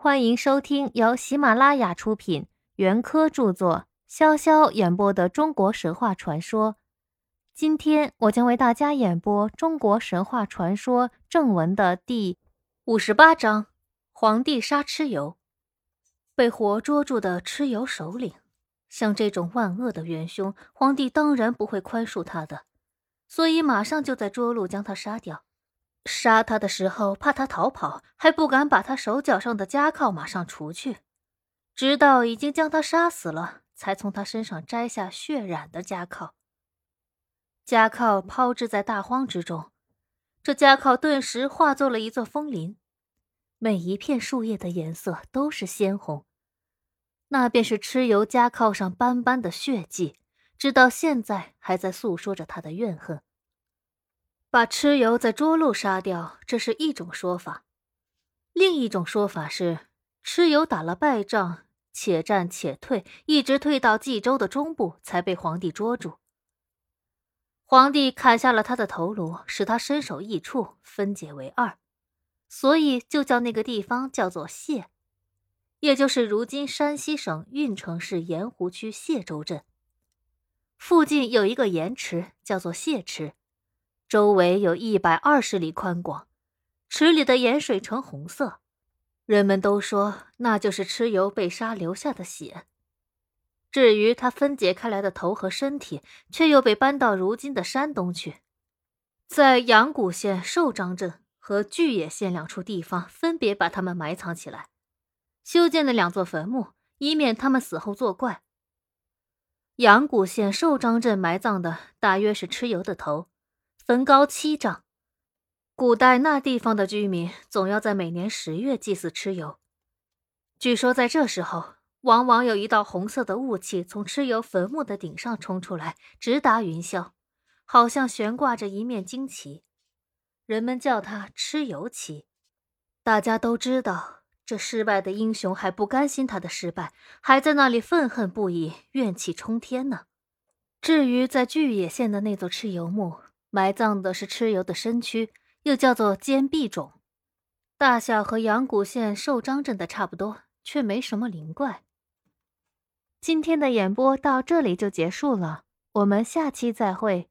欢迎收听由喜马拉雅出品、袁科著作、潇潇演播的中国神话传说。今天我将为大家演播中国神话传说正文的第五十八章：皇帝杀蚩尤。被活捉住的蚩尤首领，像这种万恶的元凶，皇帝当然不会宽恕他的，所以马上就在涿鹿将他杀掉。杀他的时候，怕他逃跑，还不敢把他手脚上的枷铐马上除去，直到已经将他杀死了，才从他身上摘下血染的枷铐。枷铐抛掷在大荒之中，这枷铐顿时化作了一座枫林，每一片树叶的颜色都是鲜红，那便是蚩尤枷铐上斑斑的血迹，直到现在还在诉说着他的怨恨。把蚩尤在涿鹿杀掉，这是一种说法；另一种说法是，蚩尤打了败仗，且战且退，一直退到冀州的中部，才被皇帝捉住。皇帝砍下了他的头颅，使他身首异处，分解为二，所以就叫那个地方叫做谢，也就是如今山西省运城市盐湖区谢州镇。附近有一个盐池，叫做谢池。周围有一百二十里宽广，池里的盐水呈红色，人们都说那就是蚩尤被杀留下的血。至于他分解开来的头和身体，却又被搬到如今的山东去，在阳谷县寿张镇和巨野县两处地方分别把他们埋藏起来，修建了两座坟墓，以免他们死后作怪。阳谷县寿张镇埋葬的大约是蚩尤的头。坟高七丈，古代那地方的居民总要在每年十月祭祀蚩尤。据说在这时候，往往有一道红色的雾气从蚩尤坟墓的顶上冲出来，直达云霄，好像悬挂着一面旌旗。人们叫它蚩尤旗。大家都知道，这失败的英雄还不甘心他的失败，还在那里愤恨不已，怨气冲天呢。至于在巨野县的那座蚩尤墓，埋葬的是蚩尤的身躯，又叫做坚壁冢，大小和阳谷县寿张镇的差不多，却没什么灵怪。今天的演播到这里就结束了，我们下期再会。